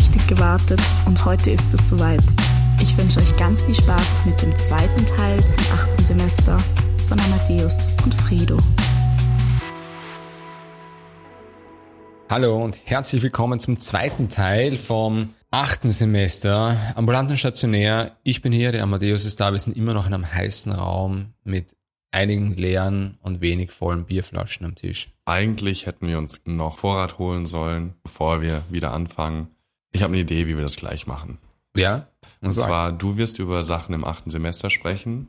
richtig gewartet und heute ist es soweit. Ich wünsche euch ganz viel Spaß mit dem zweiten Teil zum achten Semester von Amadeus und Frido. Hallo und herzlich willkommen zum zweiten Teil vom achten Semester ambulanten Stationär. Ich bin hier, der Amadeus ist da. Wir sind immer noch in einem heißen Raum mit einigen leeren und wenig vollen Bierflaschen am Tisch. Eigentlich hätten wir uns noch Vorrat holen sollen, bevor wir wieder anfangen. Ich habe eine Idee, wie wir das gleich machen. Ja? Und zwar, du wirst über Sachen im achten Semester sprechen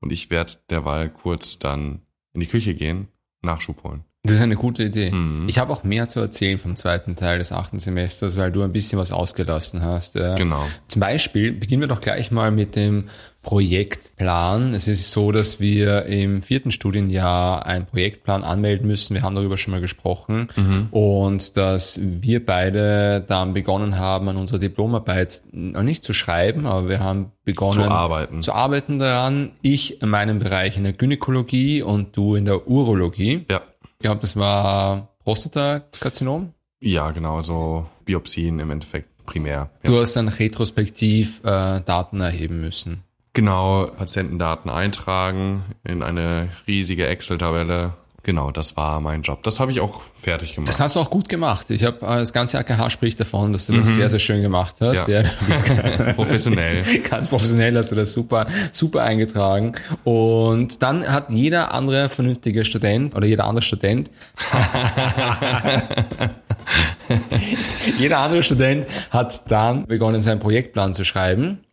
und ich werde derweil kurz dann in die Küche gehen, Nachschub holen. Das ist eine gute Idee. Mhm. Ich habe auch mehr zu erzählen vom zweiten Teil des achten Semesters, weil du ein bisschen was ausgelassen hast. Genau. Zum Beispiel beginnen wir doch gleich mal mit dem Projektplan. Es ist so, dass wir im vierten Studienjahr einen Projektplan anmelden müssen. Wir haben darüber schon mal gesprochen. Und dass wir beide dann begonnen haben, an unserer Diplomarbeit noch nicht zu schreiben, aber wir haben begonnen Zu arbeiten. zu arbeiten daran. Ich in meinem Bereich in der Gynäkologie und du in der Urologie. Ja. Ich glaube, das war Prostatakarzinom. Ja, genau, so Biopsien im Endeffekt primär. Ja. Du hast dann retrospektiv äh, Daten erheben müssen. Genau, Patientendaten eintragen in eine riesige Excel-Tabelle. Genau, das war mein Job. Das habe ich auch fertig gemacht. Das hast du auch gut gemacht. Ich habe äh, das ganze AKH spricht davon, dass du das sehr, sehr schön gemacht hast. Mhm. Ja. bist Professionell. Ganz professionell hast du das super, super eingetragen. Und dann hat jeder andere vernünftige Student oder jeder andere Student, jeder andere Student hat dann begonnen, seinen Projektplan zu schreiben.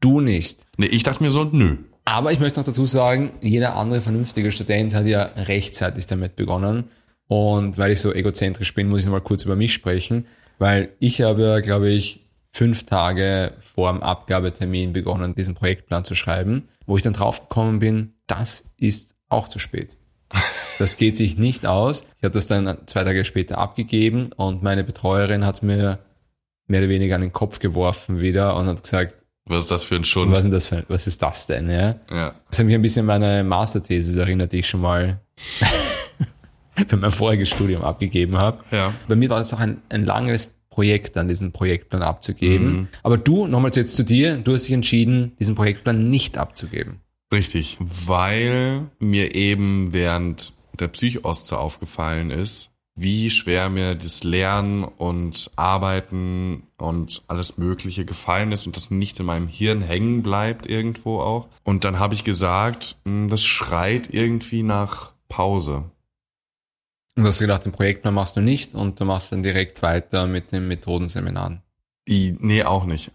Du nicht. nee, ich dachte mir so, nö. Aber ich möchte noch dazu sagen, jeder andere vernünftige Student hat ja rechtzeitig damit begonnen. Und weil ich so egozentrisch bin, muss ich nochmal kurz über mich sprechen, weil ich habe, glaube ich, fünf Tage vor dem Abgabetermin begonnen, diesen Projektplan zu schreiben, wo ich dann draufgekommen bin, das ist auch zu spät. Das geht sich nicht aus. Ich habe das dann zwei Tage später abgegeben und meine Betreuerin hat mir mehr oder weniger an den Kopf geworfen wieder und hat gesagt, Was ist das für ein Schund? was, ist denn das für, was ist das denn? Ja? Ja. Das hat mich ein bisschen an meine Masterthesis erinnert, die ich schon mal für mein voriges Studium abgegeben habe. Ja. Bei mir war das auch ein, ein langes Projekt, dann diesen Projektplan abzugeben. Aber du, nochmals jetzt zu dir, du hast dich entschieden, diesen Projektplan nicht abzugeben. Richtig, weil mir eben während der Psychoste aufgefallen ist, wie schwer mir das Lernen und Arbeiten und alles Mögliche gefallen ist und das nicht in meinem Hirn hängen bleibt irgendwo auch. Und dann habe ich gesagt, "Hm, das schreit irgendwie nach Pause. Und du hast gedacht, den Projektplan machst du nicht und du machst dann direkt weiter mit den Methodenseminaren. I, nee, auch nicht.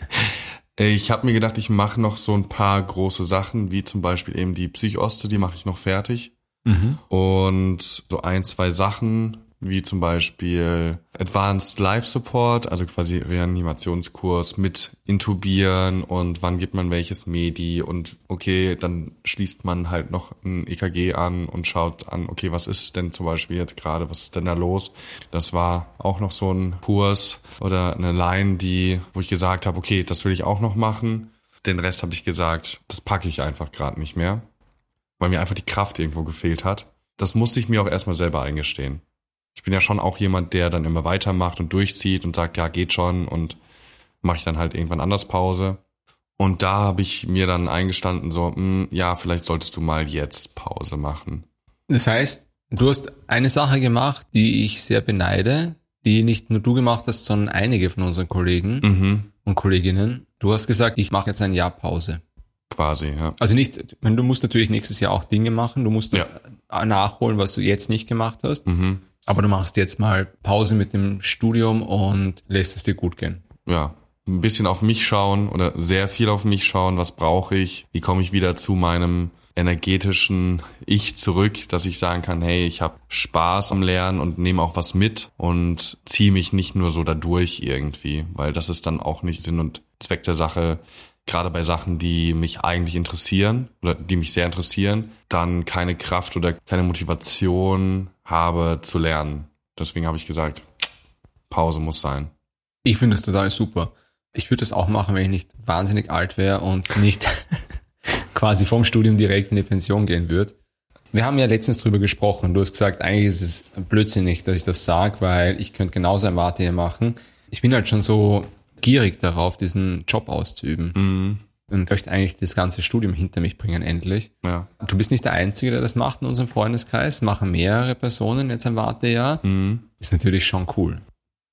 ich habe mir gedacht, ich mache noch so ein paar große Sachen, wie zum Beispiel eben die Psychoste, die mache ich noch fertig. Und so ein, zwei Sachen, wie zum Beispiel Advanced Life Support, also quasi Reanimationskurs mit Intubieren und wann gibt man welches Medi und okay, dann schließt man halt noch ein EKG an und schaut an, okay, was ist denn zum Beispiel jetzt gerade, was ist denn da los? Das war auch noch so ein Kurs oder eine Line, die, wo ich gesagt habe, okay, das will ich auch noch machen. Den Rest habe ich gesagt, das packe ich einfach gerade nicht mehr weil mir einfach die Kraft irgendwo gefehlt hat. Das musste ich mir auch erstmal selber eingestehen. Ich bin ja schon auch jemand, der dann immer weitermacht und durchzieht und sagt, ja, geht schon und mache ich dann halt irgendwann anders Pause. Und da habe ich mir dann eingestanden, so, mh, ja, vielleicht solltest du mal jetzt Pause machen. Das heißt, du hast eine Sache gemacht, die ich sehr beneide, die nicht nur du gemacht hast, sondern einige von unseren Kollegen Mhm, und Kolleginnen. Du hast gesagt, ich mache jetzt ein Jahr Pause. Quasi, ja. Also nicht, du musst natürlich nächstes Jahr auch Dinge machen, du musst Ja. nachholen, was du jetzt nicht gemacht hast, Mhm, aber du machst jetzt mal Pause mit dem Studium und lässt es dir gut gehen. ja. Ein bisschen auf mich schauen oder sehr viel auf mich schauen, was brauche ich, wie komme ich wieder zu meinem energetischen Ich zurück, dass ich sagen kann, hey, ich habe Spaß am Lernen und nehme auch was mit und ziehe mich nicht nur so dadurch irgendwie, weil das ist dann auch nicht Sinn und Zweck der Sache, gerade bei Sachen, die mich eigentlich interessieren oder die mich sehr interessieren, dann keine Kraft oder keine Motivation habe zu lernen. Deswegen habe ich gesagt, Pause muss sein. Ich finde das total super. Ich würde das auch machen, wenn ich nicht wahnsinnig alt wäre und nicht quasi vom Studium direkt in die Pension gehen würde. Wir haben ja letztens drüber gesprochen. Du hast gesagt, eigentlich ist es blödsinnig, dass ich das sage, weil ich könnte genauso ein Warte hier machen. ich bin halt schon so gierig darauf, diesen Job auszuüben. Mhm. Und möchte eigentlich das ganze Studium hinter mich bringen, endlich. Ja. Du bist nicht der Einzige, der das macht in unserem Freundeskreis. Machen mehrere Personen jetzt ein Wartejahr. Mhm. Ist natürlich schon cool.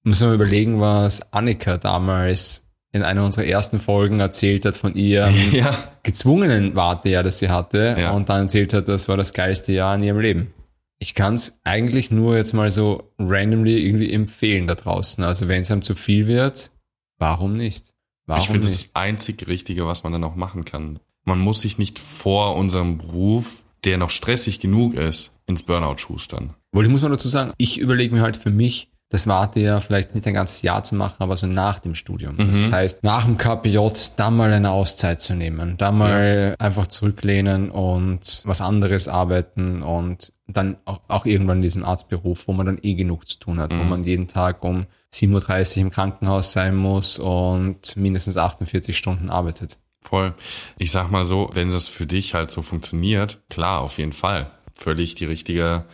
Muss man überlegen, was Annika damals in einer unserer ersten Folgen erzählt hat von ihrem Ja. gezwungenen Wartejahr, das sie hatte Ja. und dann erzählt hat, das war das geilste Jahr in ihrem Leben. Ich kann es eigentlich nur jetzt mal so randomly irgendwie empfehlen da draußen. Also wenn es einem zu viel wird, warum nicht? Warum ich finde, das ist das einzig Richtige, was man dann auch machen kann. Man muss sich nicht vor unserem Beruf, der noch stressig genug ist, ins Burnout schustern. Wohl, ich muss mal dazu sagen, ich überlege mir halt für mich, das Wartejahr vielleicht nicht ein ganzes Jahr zu machen, aber so nach dem Studium. Das heißt, nach dem KPJ dann mal eine Auszeit zu nehmen, dann mal einfach zurücklehnen und was anderes arbeiten und dann auch, auch irgendwann in diesem Arztberuf, wo man dann eh genug zu tun hat, wo man jeden Tag um 7.30 Uhr im Krankenhaus sein muss und mindestens 48 Stunden arbeitet. Voll. Ich sag mal so, wenn das für dich halt so funktioniert, klar, auf jeden Fall. Völlig die richtige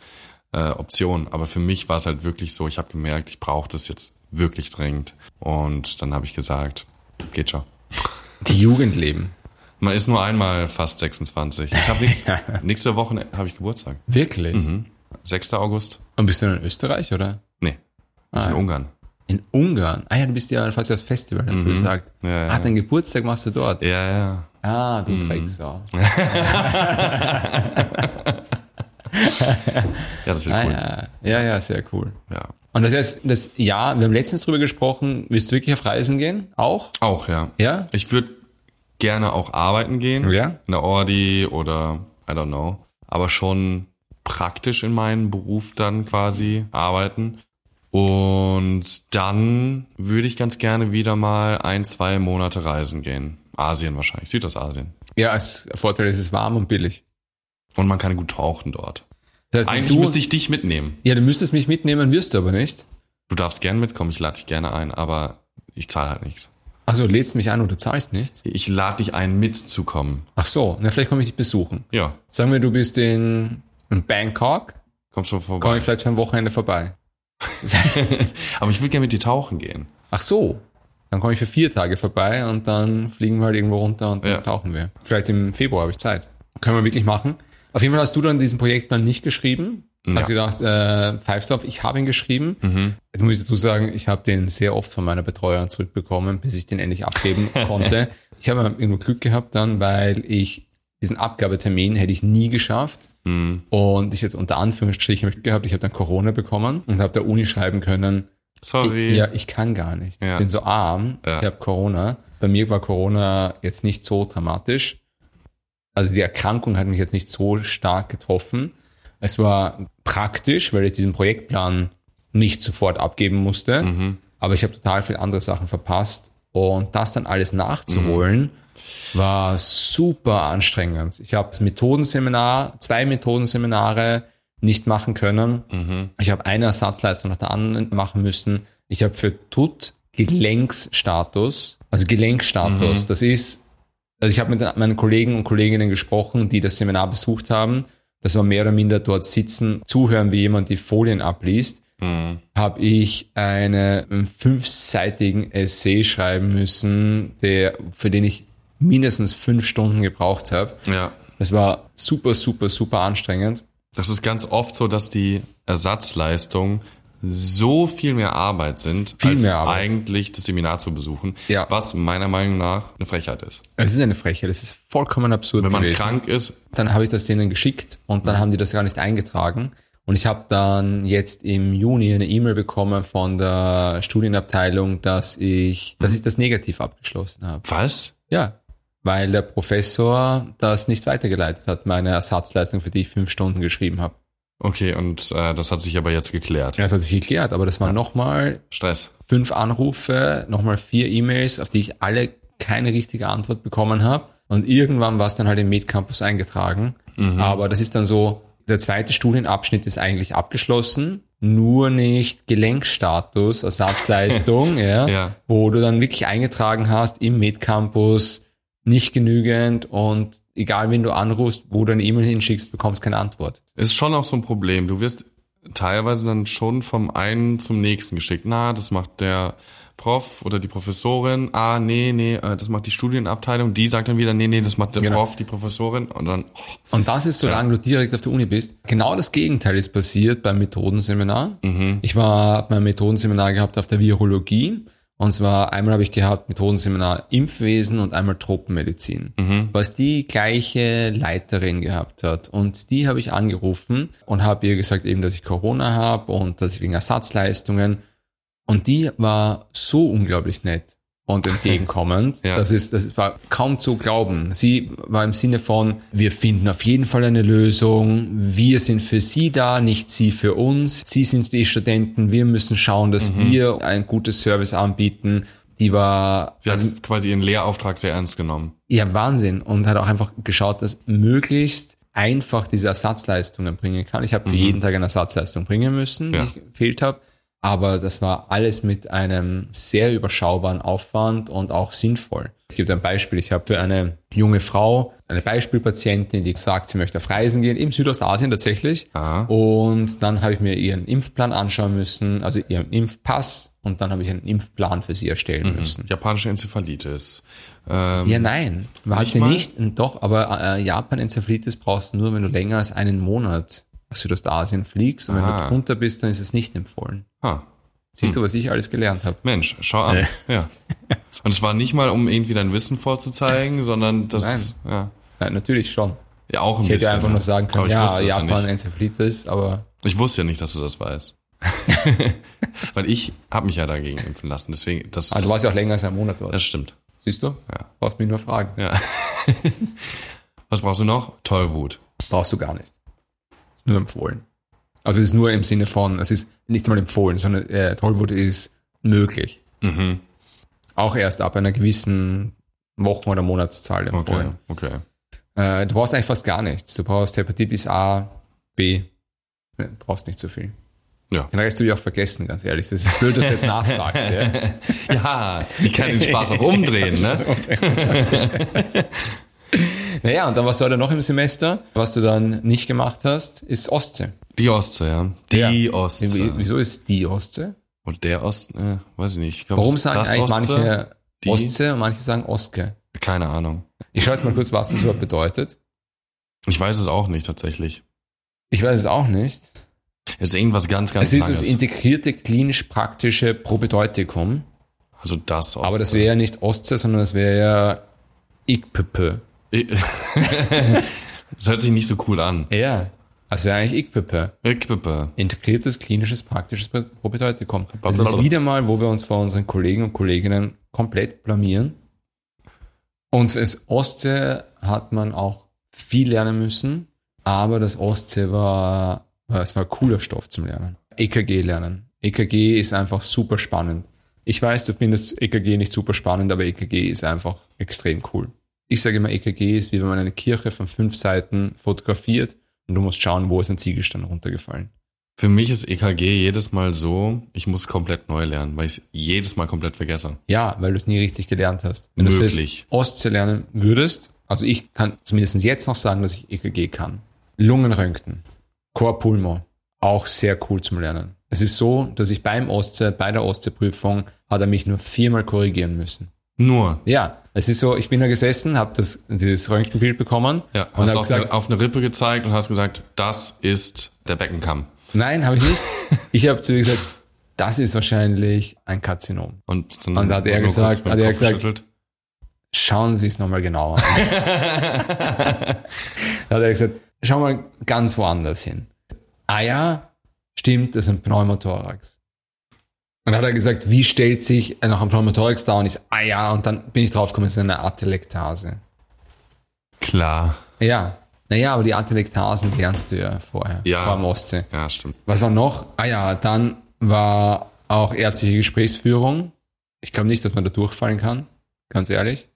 äh, Option. Aber für mich war es halt wirklich so, ich habe gemerkt, ich brauche das jetzt wirklich dringend. Und dann habe ich gesagt, geht schon. Die Jugend leben. Man ist nur einmal fast 26. Ich habe nächste, nächste Woche habe ich Geburtstag. Wirklich? Mhm. 6. August? Und bist du in Österreich, oder? Nee, Ah, in ja. Ungarn. In Ungarn? Ah ja, du bist ja fast das Festival, hast du gesagt. Mhm. Ja, ja. Ah, deinen Geburtstag machst du dort. Ja, ja. Ah, du Mhm. Drecksau. Ja, das wird Ah cool. ja. ja, ja, sehr cool. Ja. Und das heißt, das Jahr, wir haben letztens drüber gesprochen, willst du wirklich auf Reisen gehen? Auch? Auch, ja. Ja? Ich würde gerne auch arbeiten gehen. Ja? In der Ordi oder I don't know. Aber schon praktisch in meinem Beruf dann quasi arbeiten. Und dann würde ich ganz gerne wieder mal ein, zwei Monate reisen gehen. Asien wahrscheinlich, Südostasien. Ja, als Vorteil ist es warm und billig. Und man kann gut tauchen dort. Das heißt, Eigentlich du, müsste ich dich mitnehmen. ja, du müsstest mich mitnehmen, wirst du aber nicht. Du darfst gern mitkommen, ich lade dich gerne ein, aber ich zahle halt nichts. Also lädst mich und du zahlst nichts? Ich lade dich ein, mitzukommen. Ach so, na vielleicht komme ich dich besuchen. Ja, Sagen wir, du bist in, in Bangkok, kommst du komme vorbei. ich vielleicht für ein Wochenende vorbei. Aber ich würde gerne mit dir tauchen gehen. Ach so. Dann komme ich für vier Tage vorbei und dann fliegen wir halt irgendwo runter und dann Ja. tauchen wir. Vielleicht im Februar habe ich Zeit. Können wir wirklich machen. Auf jeden Fall hast du dann diesen Projektplan nicht geschrieben. Ja. Hast gedacht, äh, Five Stop, ich habe ihn geschrieben. Jetzt muss ich dazu sagen, ich habe den sehr oft von meiner Betreuerin zurückbekommen, bis ich den endlich abgeben konnte. Ich habe irgendwo Glück gehabt dann, weil ich diesen Abgabetermin hätte ich nie geschafft. Mhm. Und ich jetzt unter Anführungsstrichen Glück gehabt, ich habe dann Corona bekommen und habe der Uni schreiben können, Sorry. ja, ich kann gar nicht. Ja. Ich bin so arm. Ja. Ich habe Corona. Bei mir war Corona jetzt nicht so dramatisch. Also die Erkrankung hat mich jetzt nicht so stark getroffen. Es war praktisch, weil ich diesen Projektplan nicht sofort abgeben musste. Mhm. Aber ich habe total viele andere Sachen verpasst. Und das dann alles nachzuholen, war super anstrengend. Ich habe das Methodenseminar, zwei Methodenseminare nicht machen können. Mhm. Ich habe eine Ersatzleistung nach der anderen machen müssen. Ich habe für TUT Gelenksstatus, also Gelenkstatus, das ist, also ich habe mit meinen Kollegen und Kolleginnen gesprochen, die das Seminar besucht haben. Das war mehr oder minder dort sitzen, zuhören, wie jemand die Folien abliest. Mhm. Habe ich eine, einen fünfseitigen Essay schreiben müssen, der, für den ich mindestens fünf Stunden gebraucht habe. Ja. Das war super, super, super anstrengend. Das ist ganz oft so, dass die Ersatzleistungen so viel mehr Arbeit sind, Viel als mehr Arbeit. eigentlich das Seminar zu besuchen, Ja. was meiner Meinung nach eine Frechheit ist. Es ist eine Frechheit, das ist vollkommen absurd Wenn man gewesen. krank ist, Dann habe ich das denen geschickt und dann haben die das gar nicht eingetragen. Und ich habe dann jetzt im Juni eine E-Mail bekommen von der Studienabteilung, dass ich, dass ich das negativ abgeschlossen habe. was? Ja, weil der Professor das nicht weitergeleitet hat, meine Ersatzleistung, für die ich fünf Stunden geschrieben habe. Okay, und äh, das hat sich aber jetzt geklärt. Ja, das hat sich geklärt, aber das waren nochmal Stress. fünf Anrufe, nochmal vier E-Mails, auf die ich alle keine richtige Antwort bekommen habe. Und irgendwann war es dann halt im Medcampus eingetragen. Aber das ist dann so, der zweite Studienabschnitt ist eigentlich abgeschlossen, nur nicht Gelenkstatus, Ersatzleistung, ja, Ja. wo du dann wirklich eingetragen hast im Medcampus nicht genügend und egal wen du anrufst, wo du eine E-Mail hinschickst, bekommst keine Antwort. Ist schon auch so ein Problem. Du wirst teilweise dann schon vom einen zum nächsten geschickt. Na, das macht der Prof oder die Professorin, ah, nee, nee, äh, das macht die Studienabteilung, die sagt dann wieder, nee, nee, das macht der Genau. Prof, die Professorin und dann, oh, Und das ist, solange du direkt auf der Uni bist. Genau das Gegenteil ist passiert beim Methodenseminar. Ich war, hab mein Methodenseminar gehabt auf der Virologie. Und zwar einmal habe ich gehabt Methodenseminar Impfwesen und einmal Tropenmedizin, was die gleiche Leiterin gehabt hat. Und die habe ich angerufen und habe ihr gesagt eben, dass ich Corona habe und dass ich wegen Ersatzleistungen. Und die war so unglaublich nett und entgegenkommend. Ja. Das ist, das war kaum zu glauben. Sie war im Sinne von, wir finden auf jeden Fall eine Lösung. Wir sind für Sie da, nicht Sie für uns. Sie sind die Studenten. Wir müssen schauen, dass Mhm. wir ein gutes Service anbieten. Die war, sie hat quasi ihren Lehrauftrag sehr ernst genommen. ja, Wahnsinn. Und hat auch einfach geschaut, dass möglichst einfach diese Ersatzleistungen bringen kann. Ich habe für jeden Tag eine Ersatzleistung bringen müssen, Mhm. Ja. die ich gefehlt habe. Aber das war alles mit einem sehr überschaubaren Aufwand und auch sinnvoll. Ich gebe ein Beispiel. Ich habe für eine junge Frau, eine Beispielpatientin, die sagt, sie möchte auf Reisen gehen, im Südostasien tatsächlich. Aha. Und dann habe ich mir ihren Impfplan anschauen müssen, also ihren Impfpass. Und dann habe ich einen Impfplan für sie erstellen müssen. Japanische Enzephalitis. Ähm, Ja, nein, war Nicht sie mal? nicht. Doch, aber äh, Japan-Enzephalitis brauchst du nur, wenn du länger als einen Monat Südostasien fliegst. Und wenn Ah. du drunter bist, dann ist es nicht empfohlen. ah, Siehst du, was ich alles gelernt habe? Mensch, schau an. Ja. Und es war nicht mal, um irgendwie dein Wissen vorzuzeigen, sondern das, ja, Ja, natürlich schon. ja auch ein Ich hätte bisschen. einfach ja. nur sagen können, ich ja, ja Japan, nicht. Enzephalitis, aber Ich wusste ja nicht, dass du das weißt. Weil ich habe mich ja dagegen impfen lassen, deswegen, das, ah, du warst ja auch länger als einen Monat dort. das stimmt. Siehst du? Ja. Brauchst mich nur fragen. Ja. Was brauchst du noch? Tollwut. Brauchst du gar nicht. Ist nur empfohlen. Also es ist nur im Sinne von, es ist nicht mal empfohlen, sondern äh, Tollwut ist möglich. Mhm. Auch erst ab einer gewissen Wochen- oder Monatszahl Okay, empfohlen. okay. Äh, du brauchst eigentlich fast gar nichts. Du brauchst Hepatitis A, B. Du brauchst nicht so viel. Ja. Den Rest habe ich auch vergessen, ganz ehrlich. Das ist blöd, dass du jetzt nachfragst. ja. Ja, ich kann den Spaß auch umdrehen, ne? Naja, und dann was war da noch im Semester? Was du dann nicht gemacht hast, ist Ostsee. Die Ostsee, ja. Die Ja. Ostsee. Wie- Wieso ist die Ostsee? Und der Ost, äh, weiß ich nicht. Ich glaub, Warum das- sagen das eigentlich Ostsee? manche Die? Ostsee und manche sagen Oske? Keine Ahnung. Ich schaue jetzt mal kurz, was das überhaupt bedeutet. Ich weiß es auch nicht tatsächlich. Ich weiß es auch nicht. Es ist irgendwas ganz, ganz Es ist das Langes. integrierte klinisch-praktische Probedeutikum. Also das Ostsee. Aber das wäre ja nicht Ostsee, sondern das wäre ja IKPP. das hört sich nicht so cool an. Ja, das wäre eigentlich IKPP. Equipe. Integriertes klinisches praktisches Probedeutikum. Das ist wieder mal, wo wir uns vor unseren Kollegen und Kolleginnen komplett blamieren. Und fürs Ostsee hat man auch viel lernen müssen, aber das Ostsee war, es war cooler Stoff zum Lernen. EKG lernen. EKG ist einfach super spannend. Ich weiß, du findest EKG nicht super spannend, aber EKG ist einfach extrem cool. Ich sage immer, EKG ist wie wenn man eine Kirche von fünf Seiten fotografiert und du musst schauen, wo ist ein Ziegelstein runtergefallen. Für mich ist EKG jedes Mal so, ich muss komplett neu lernen, weil ich es jedes Mal komplett vergesse. Ja, weil du es nie richtig gelernt hast. Wenn du Möglich. es Ostsee lernen würdest, also ich kann zumindest jetzt noch sagen, dass ich EKG kann. Lungenröntgen, Chorpulmo, auch sehr cool zum Lernen. Es ist so, dass ich beim Ostsee, bei der Ostseeprüfung, hat er mich nur viermal korrigieren müssen. Nur. Ja, es ist so, ich bin da gesessen, habe das dieses Röntgenbild bekommen Ja, und hast auf, gesagt, eine, auf eine Rippe gezeigt und hast gesagt, das ist der Beckenkamm. nein, habe ich nicht. Ich habe zu ihr gesagt, das ist wahrscheinlich ein Karzinom. Und dann Und da hat er gesagt- hat er Kopf gesagt- geschüttelt. Schauen Sie es nochmal genauer an. da hat er gesagt, schau mal ganz woanders hin. Ah ja, stimmt, das ist ein Pneumothorax. Und dann hat er gesagt, wie stellt sich nach einem Pneumothorax dar? Und ich so, ah ja, und dann bin ich draufgekommen, es ist eine Atelektase. Klar. Ja, naja, aber die Atelektasen lernst du ja vorher, Ja. vor dem Ostsee. Ja, stimmt. Was war noch? Ah ja, dann war auch ärztliche Gesprächsführung. Ich glaube nicht, dass man da durchfallen kann, ganz ehrlich.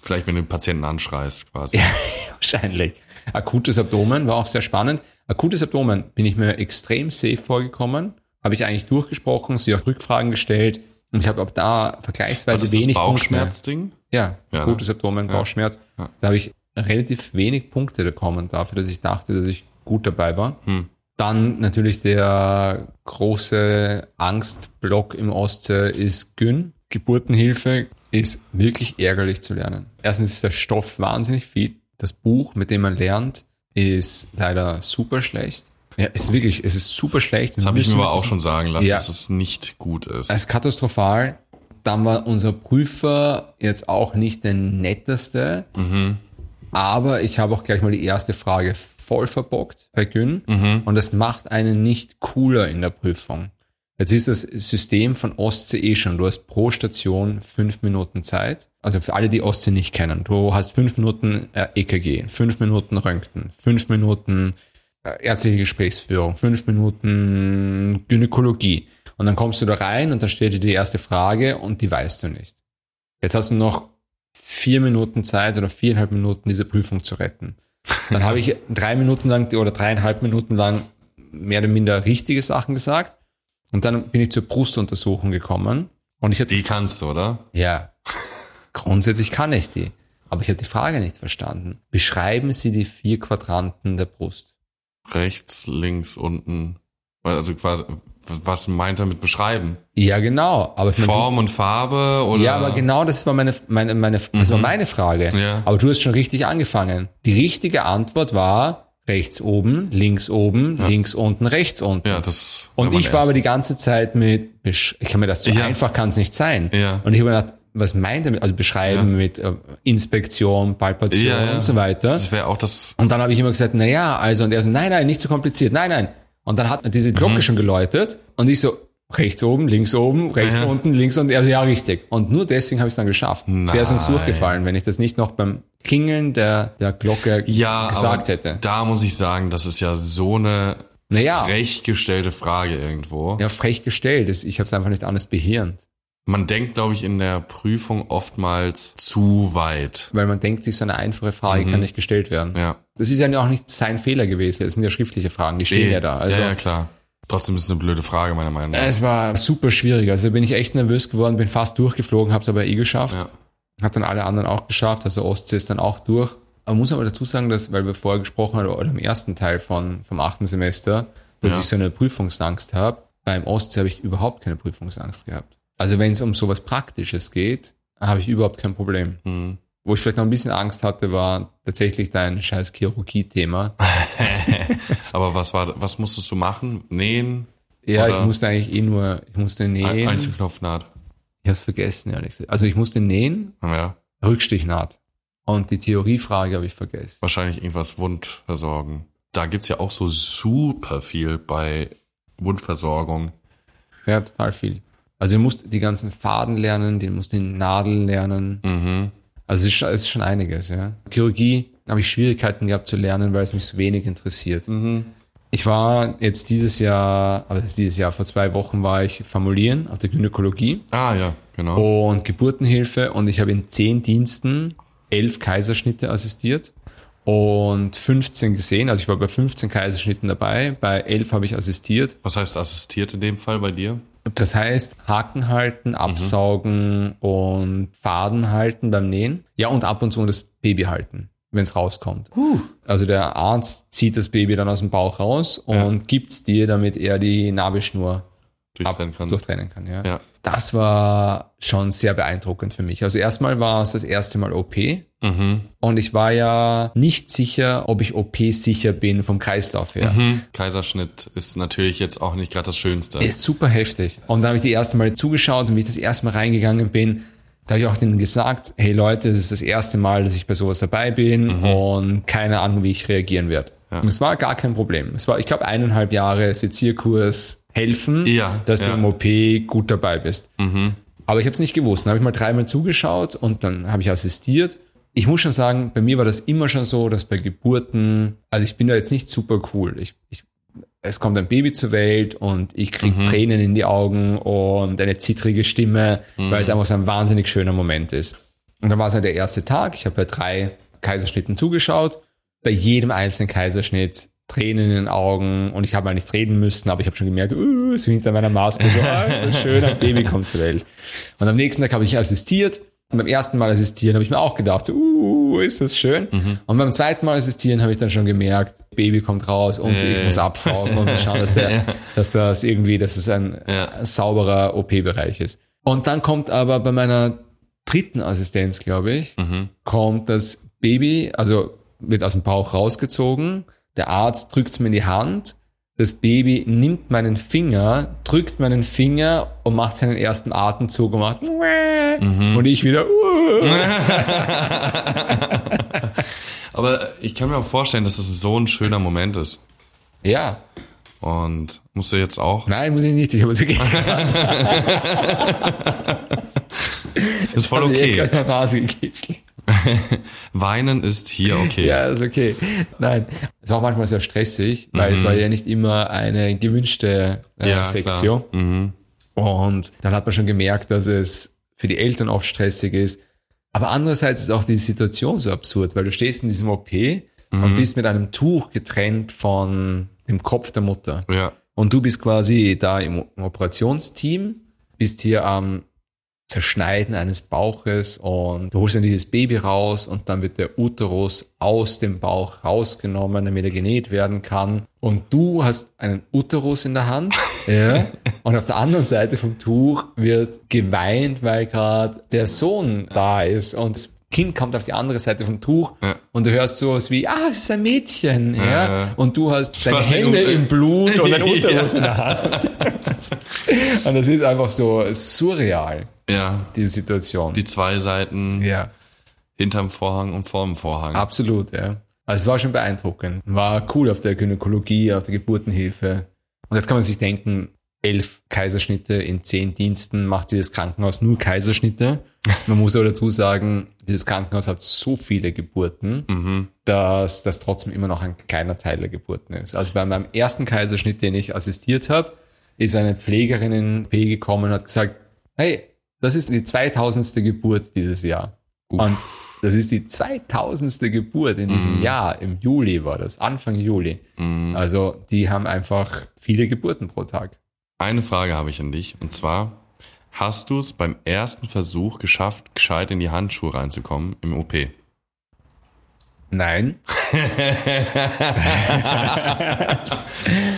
Vielleicht, wenn du den Patienten anschreist, quasi. Wahrscheinlich. Akutes Abdomen war auch sehr spannend. Akutes Abdomen bin ich mir extrem safe vorgekommen. Habe ich eigentlich durchgesprochen, sie auch Rückfragen gestellt. Und ich habe auch da vergleichsweise das wenig Punkte. Bauchschmerzding? Ja, Ja, akutes Abdomen, Ja. Bauchschmerz. Ja. Da habe ich relativ wenig Punkte bekommen dafür, dass ich dachte, dass ich gut dabei war. Hm. Dann natürlich der große Angstblock im Ostsee ist Gyn. Geburtenhilfe ist wirklich ärgerlich zu lernen. Erstens ist der Stoff wahnsinnig viel. Das Buch, mit dem man lernt, ist leider super schlecht. Ja, ist wirklich, es ist super schlecht. Das habe ich mir aber auch schon sagen lassen, Ja. dass es nicht gut ist. Es ist katastrophal. Dann war unser Prüfer jetzt auch nicht der netteste. Aber ich habe auch gleich mal die erste Frage voll verbockt bei Gün. Und das macht einen nicht cooler in der Prüfung. Jetzt ist das System von Ostsee eh schon. Du hast pro Station fünf Minuten Zeit. Also für alle, die Ostsee nicht kennen. Du hast fünf Minuten äh, EKG, fünf Minuten Röntgen, fünf Minuten ärztliche Gesprächsführung, fünf Minuten Gynäkologie. Und dann kommst du da rein und dann stellt dir die erste Frage und die weißt du nicht. Jetzt hast du noch vier Minuten Zeit oder viereinhalb Minuten diese Prüfung zu retten. Dann habe ich drei Minuten lang oder dreieinhalb Minuten lang mehr oder minder richtige Sachen gesagt. Und dann bin ich zur Brustuntersuchung gekommen. Und ich hatte Die kannst du, oder? ja, grundsätzlich kann ich die. Aber ich habe die Frage nicht verstanden. Beschreiben Sie die vier Quadranten der Brust. Rechts, links, unten. Also quasi, was meint er mit beschreiben? Ja, genau. Aber meine, Form und Farbe oder? Ja, aber genau das war meine, meine, meine, das war meine Frage. Mhm. Ja. Aber du hast schon richtig angefangen. Die richtige Antwort war rechts oben, links oben, links unten, rechts unten. Ja, das. Und ich war aber erst- die ganze Zeit mit, ich kann mir das so Ja. einfach kann es nicht sein. Ja. Und ich habe mir gedacht, was meint er mit, also beschreiben mit äh, Inspektion, Palpation Ja, ja. und so weiter. Das wäre auch das. Und dann habe ich immer gesagt, na ja, also und er so, nein, nein, nicht so kompliziert, nein, nein. Und dann hat diese Glocke Mhm. schon geläutet und ich so, rechts oben, links oben, rechts Ja. unten, links unten, er so, ja, richtig. Und nur deswegen habe ich es dann geschafft. Es wäre sonst durchgefallen, wenn ich das nicht noch beim Klingeln der, der Glocke Ja, gesagt hätte. Da muss ich sagen, das ist ja so eine Naja. frech gestellte Frage irgendwo. Ja, frech gestellt. Ich habe es einfach nicht anders behirnt. Man denkt, glaube ich, in der Prüfung oftmals zu weit. Weil man denkt sich, so eine einfache Frage kann nicht gestellt werden. Mhm. Ja. Das ist ja auch nicht sein Fehler gewesen. Das sind ja schriftliche Fragen, die stehen ja da. Also, ja, ja, klar. Trotzdem ist es eine blöde Frage, meiner Meinung nach. Es war super schwierig. Also bin ich echt nervös geworden, bin fast durchgeflogen, habe es aber eh geschafft. Ja. Hat dann alle anderen auch geschafft. Also Ostsee ist dann auch durch. Man muss aber dazu sagen, dass, weil wir vorher gesprochen haben, oder im ersten Teil von, vom achten Semester, dass Ja. ich so eine Prüfungsangst habe. Beim Ostsee habe ich überhaupt keine Prüfungsangst gehabt. Also wenn es um sowas Praktisches geht, habe ich überhaupt kein Problem. Mhm. Wo ich vielleicht noch ein bisschen Angst hatte, war tatsächlich dein scheiß Chirurgie-Thema. Aber was war, was musstest du machen? Nähen? Ja, Oder- ich musste eigentlich eh nur, ich musste nähen. Einzelknopfnaht. Ich habe es vergessen, ehrlich gesagt. Also ich musste nähen, Ja. Rückstichnaht. Und die Theoriefrage habe ich vergessen. Wahrscheinlich irgendwas Wundversorgen. Da gibt's ja auch so super viel bei Wundversorgung. Ja, total viel. Also ich musste die ganzen Faden lernen, die musste die Nadeln lernen. Mhm. Also es ist, es ist schon einiges, ja. Chirurgie habe ich Schwierigkeiten gehabt zu lernen, weil es mich so wenig interessiert. Mhm. Ich war jetzt dieses Jahr, aber das ist dieses Jahr, vor zwei Wochen war ich formulieren auf der Gynäkologie Ah ja, genau. und Geburtenhilfe und ich habe in zehn Diensten elf Kaiserschnitte assistiert und 15 gesehen. Also ich war bei 15 Kaiserschnitten dabei, bei elf habe ich assistiert. Was heißt assistiert in dem Fall bei dir? Das heißt, Haken halten, absaugen und Faden halten beim Nähen. Ja, und ab und zu das Baby halten, wenn es rauskommt. Also der Arzt zieht das Baby dann aus dem Bauch raus und gibt's dir, damit er die Nabelschnur Durchtrennen kann. durchtrennen kann. Ja. Ja. Das war schon sehr beeindruckend für mich. Also erstmal war es das erste Mal OP Mhm. und ich war ja nicht sicher, ob ich OP sicher bin vom Kreislauf her. Mhm. Kaiserschnitt ist natürlich jetzt auch nicht gerade das Schönste. Ist super heftig. Und dann habe ich die erste Mal zugeschaut und wie ich das erste Mal reingegangen bin, da habe ich auch denen gesagt, hey Leute, das ist das erste Mal, dass ich bei sowas dabei bin Mhm. und keine Ahnung, wie ich reagieren werde. Und es war gar kein Problem. Es war, ich glaube, eineinhalb Jahre Sezierkurs helfen, Ja, dass du ja. im OP gut dabei bist. Aber ich habe es nicht gewusst. Dann habe ich mal dreimal zugeschaut und dann habe ich assistiert. Ich muss schon sagen, bei mir war das immer schon so, dass bei Geburten, also ich bin da jetzt nicht super cool. Ich, ich, es kommt ein Baby zur Welt und ich krieg Tränen in die Augen und eine zittrige Stimme, weil es einfach so ein wahnsinnig schöner Moment ist. Und dann war es halt der erste Tag. Ich habe bei drei Kaiserschnitten zugeschaut. Bei jedem einzelnen Kaiserschnitt Tränen in den Augen und ich habe mal nicht reden müssen, aber ich habe schon gemerkt, uh, so hinter meiner Maske, so, ah, ist das schön, ein Baby kommt zur Welt. Und am nächsten Tag habe ich assistiert und beim ersten Mal assistieren habe ich mir auch gedacht, so, uh, ist das schön. Und beim zweiten Mal assistieren habe ich dann schon gemerkt, Baby kommt raus und ich muss absaugen und schauen, dass, der, dass das irgendwie, dass es ein Ja. sauberer OP-Bereich ist. Und dann kommt aber bei meiner dritten Assistenz, glaube ich, Mhm. kommt das Baby, also wird aus dem Bauch rausgezogen, der Arzt drückt es mir in die Hand, das Baby nimmt meinen Finger, drückt meinen Finger und macht seinen ersten Atemzug und macht und ich wieder Aber ich kann mir auch vorstellen, dass es so ein schöner Moment ist. ja, Und musst du jetzt auch. nein, muss ich nicht, ich habe es. Ist voll Ich okay. gekitzelt. Weinen ist hier okay. Ja, ist okay. Nein, es war auch manchmal sehr stressig, weil es war ja nicht immer eine gewünschte äh, Mhm. Ja, Sektion. Mhm. Und dann hat man schon gemerkt, dass es für die Eltern oft stressig ist. Aber andererseits ist auch die Situation so absurd, weil du stehst in diesem OP Mhm. und bist mit einem Tuch getrennt von dem Kopf der Mutter. Ja. Und du bist quasi da im Operationsteam, bist hier am Zerschneiden eines Bauches und du holst dann dieses Baby raus und dann wird der Uterus aus dem Bauch rausgenommen, damit er genäht werden kann. Und du hast einen Uterus in der Hand. Ja. Und auf der anderen Seite vom Tuch wird geweint, weil gerade der Sohn da ist und das Kind kommt auf die andere Seite vom Tuch Ja. und du hörst sowas wie, ah, es ist ein Mädchen, ja. ja. Und du hast deine Hände im Blut und ein. Uterus in der Hand. und das ist einfach so surreal, Ja. diese Situation. Die zwei Seiten ja, hinterm Vorhang und vorm Vorhang. absolut, ja. Also es war schon beeindruckend. War cool auf der Gynäkologie, auf der Geburtenhilfe. Und jetzt kann man sich denken, elf Kaiserschnitte in zehn Diensten macht dieses Krankenhaus nur Kaiserschnitte. Man muss aber dazu sagen, dieses Krankenhaus hat so viele Geburten, Mhm. dass das trotzdem immer noch ein kleiner Teil der Geburten ist. Also bei meinem ersten Kaiserschnitt, den ich assistiert habe, ist eine Pflegerin in P gekommen und hat gesagt, hey, das ist die 2000. Geburt dieses Jahr. Und das ist die 2000. Geburt in diesem Jahr. Im Juli war das, Anfang Juli. Also die haben einfach viele Geburten pro Tag. Eine Frage habe ich an dich. Und zwar, hast du es beim ersten Versuch geschafft, gescheit in die Handschuhe reinzukommen im OP? Nein,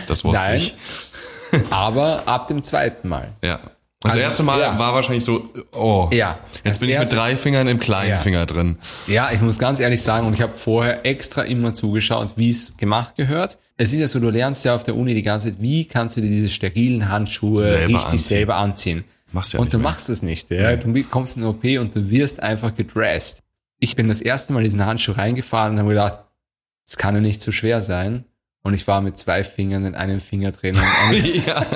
Das wusste Nein. ich. aber ab dem zweiten Mal. Ja. Das Also, erste Mal ja. war wahrscheinlich so, oh, Ja, jetzt bin ich mit drei Fingern im kleinen Ja. Finger drin. Ja, ich muss ganz ehrlich sagen, und ich habe vorher extra immer zugeschaut, wie es gemacht gehört. Es ist ja so, du lernst ja auf der Uni die ganze Zeit, wie kannst du dir diese sterilen Handschuhe Selber richtig anziehen. selber anziehen. Machst ja und du mehr. machst es nicht. Ja? Du kommst in den OP und du wirst einfach gedressed. Ich bin das erste Mal in diesen Handschuh reingefahren und habe gedacht, es kann ja nicht so schwer sein. Und ich war mit zwei Fingern in einem Finger drin. Und- ja.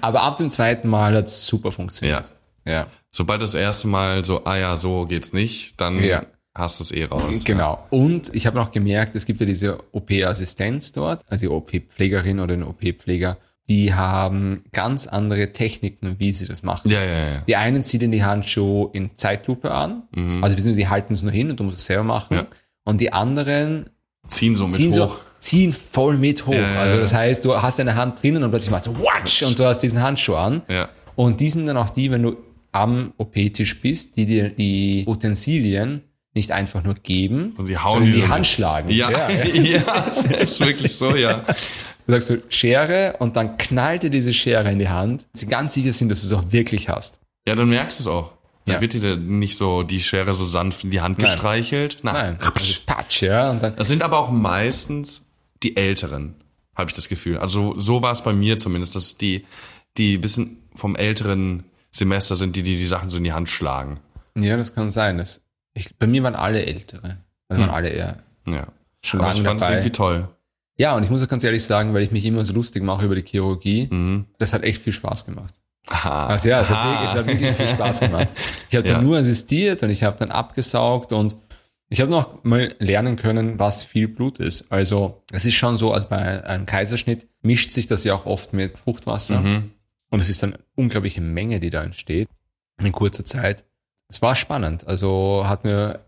Aber ab dem zweiten Mal hat es super funktioniert. Ja. Sobald das erste Mal so, ah ja, so geht's nicht, dann Ja. hast du es eh raus. Genau. Und ich habe noch gemerkt, es gibt ja diese OP-Assistenz dort, also die OP-Pflegerin oder den OP-Pfleger, die haben ganz andere Techniken, wie sie das machen. Ja, ja, ja. Die einen ziehen die Handschuhe in Zeitlupe an, also beziehungsweise die halten es nur hin und du musst es selber machen. Mhm. Ja. Und die anderen Ziehen so mit ziehen hoch. so, ziehen voll mit hoch. Ja, ja, also das heißt, du hast deine Hand drinnen und plötzlich machst du watsch und du hast diesen Handschuh an. Ja. Und die sind dann auch die, wenn du am OP-Tisch bist, die dir die Utensilien nicht einfach nur geben, Und die hauen sondern die die Hand schlagen. Ja, ja, ja. das ist wirklich so, ja. Du sagst so Schere und dann knallt dir diese Schere in die Hand. Sie ganz sicher sind, dass du es auch wirklich hast. Ja, dann merkst du es auch. Da Ja. wird dir nicht so die Schere so sanft in die Hand Nein. gestreichelt. Nein, das ist Patsch, ja. Das sind aber auch meistens die Älteren, habe ich das Gefühl. Also so war es bei mir zumindest, dass die, die bisschen vom älteren Semester sind, die die, die Sachen so in die Hand schlagen. ja, das kann sein. Das, ich, bei mir waren alle Ältere. Also waren alle eher Ja. schon Aber ich fand dabei. irgendwie toll. Ja, und ich muss auch ganz ehrlich sagen, weil ich mich immer so lustig mache über die Chirurgie, Mhm. das hat echt viel Spaß gemacht. Aha. Also ja, es hat, wirklich, es hat wirklich viel Spaß gemacht. Ich habe Ja. nur assistiert und ich habe dann abgesaugt und ich habe noch mal lernen können, was viel Blut ist. Also es ist schon so, also bei einem Kaiserschnitt mischt sich das ja auch oft mit Fruchtwasser Mhm. und es ist dann eine unglaubliche Menge, die da entsteht in kurzer Zeit. Es war spannend, also hat mir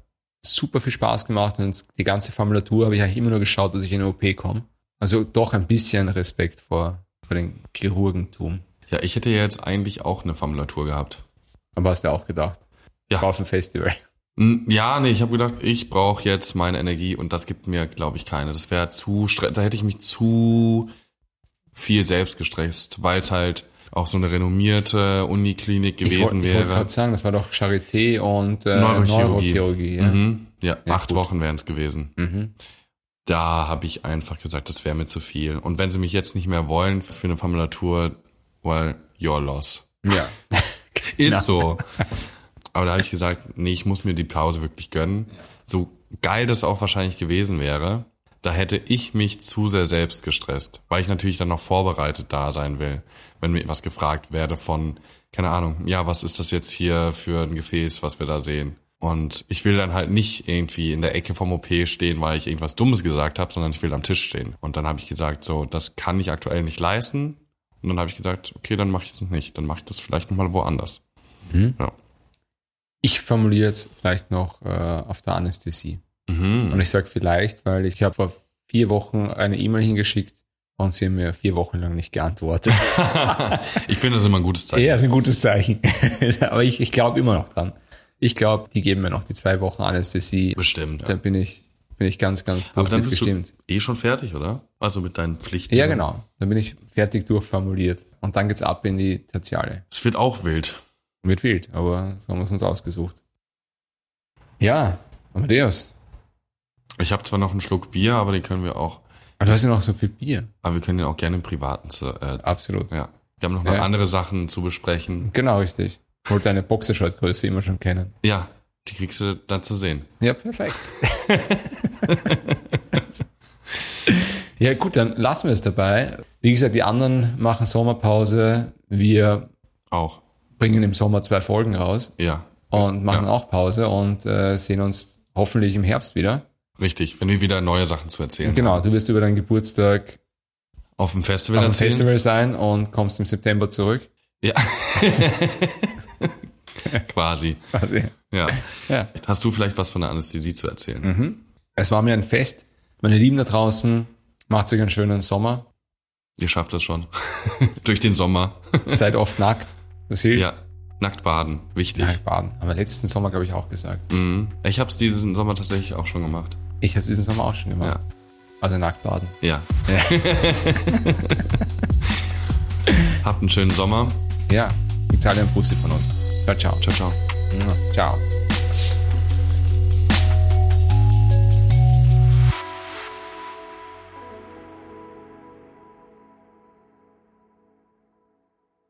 super viel Spaß gemacht und die ganze Formulatur habe ich eigentlich immer nur geschaut, dass ich in eine OP komme. Also doch ein bisschen Respekt vor, vor dem Chirurgentum. Ja, ich hätte ja jetzt eigentlich auch eine Formulatur gehabt. Aber hast du auch gedacht? Ja. Ich war auf dem Festival. Hm, Ja, nee, ich habe gedacht, ich brauche jetzt meine Energie und das gibt mir, glaube ich, keine. Das wäre zu da hätte ich mich zu viel selbst gestresst, weil es halt auch so eine renommierte Uniklinik Ich, gewesen wollte- ich wollte wäre. gerade sagen, das war doch Charité und äh, Neurochirurgie. Neurochirurgie. ja. Mhm. Ja, Ja, acht gut. Wochen wären es gewesen. Mhm. Da habe ich einfach gesagt, das wäre mir zu viel. Und wenn sie mich jetzt nicht mehr wollen für eine Formulatur, well, your loss. Ja. Ist so. Aber da habe ich gesagt, nee, ich muss mir die Pause wirklich gönnen. So geil das auch wahrscheinlich gewesen wäre, da hätte ich mich zu sehr selbst gestresst, weil ich natürlich dann noch vorbereitet da sein will, wenn mir was gefragt werde von, keine Ahnung, ja, was ist das jetzt hier für ein Gefäß, was wir da sehen? Und ich will dann halt nicht irgendwie in der Ecke vom OP stehen, weil ich irgendwas Dummes gesagt habe, sondern ich will am Tisch stehen. Und dann habe ich gesagt, so, das kann ich aktuell nicht leisten. Und dann habe ich gesagt, okay, dann mache ich es nicht. Dann mache ich das vielleicht nochmal woanders. Mhm. Ja. Ich formuliere jetzt vielleicht noch äh, auf der Anästhesie. Mhm. Und ich sage vielleicht, weil ich habe vor vier Wochen eine E-Mail hingeschickt und sie haben mir vier Wochen lang nicht geantwortet. ich finde das immer ein gutes Zeichen. ja, ist ein gutes Zeichen. Aber ich, ich glaube immer noch dran. Ich glaube, die geben mir noch die zwei Wochen Anästhesie. Bestimmt. Da Ja. bin ich, bin ich ganz, ganz Aber dann positiv bist gestimmt. du eh schon fertig, oder? Also mit deinen Pflichten. Ja, genau. Dann bin ich fertig durchformuliert. Und dann geht's ab in die Tertiale. Es wird auch wild. Wird wild, aber so haben wir es uns ausgesucht. Ja, Amadeus. Ich habe zwar noch einen Schluck Bier, aber den können wir auch, Aber du hast ja noch so viel Bier. aber wir können den auch gerne im Privaten zu, äh, Absolut. ja. Wir haben noch mal Ja. andere Sachen zu besprechen. Genau, richtig. Ich wollte deine Boxershort-Größe immer schon kennen. Ja, die kriegst du dann zu sehen. Ja, perfekt. ja, gut, dann lassen wir es dabei. Wie gesagt, die anderen machen Sommerpause. Wir Auch. Bringen im Sommer zwei Folgen raus Ja. und machen Ja. auch Pause und äh, sehen uns hoffentlich im Herbst wieder. Richtig, wenn wir wieder neue Sachen zu erzählen Genau, du wirst über deinen Geburtstag Auf dem Festival auf dem. Festival sein und kommst im September zurück. Ja. Quasi. Quasi. Ja. Ja. Hast du vielleicht was von der Anästhesie zu erzählen? Es war mir ein Fest. Meine Lieben da draußen, macht euch einen schönen Sommer. Ihr schafft das schon. Durch den Sommer. Seid oft nackt. Das hilft. ja. Nackt baden. Wichtig. Ja, baden. Aber letzten Sommer, glaube ich, auch gesagt. Mhm. Ich habe es diesen Sommer tatsächlich auch schon gemacht. Ich habe diesen Sommer auch schon gemacht. Also nackt baden. Ja. Habt einen schönen Sommer. Ja, Italien Pussy von uns. Ciao, ciao. Ciao, ciao. Ciao.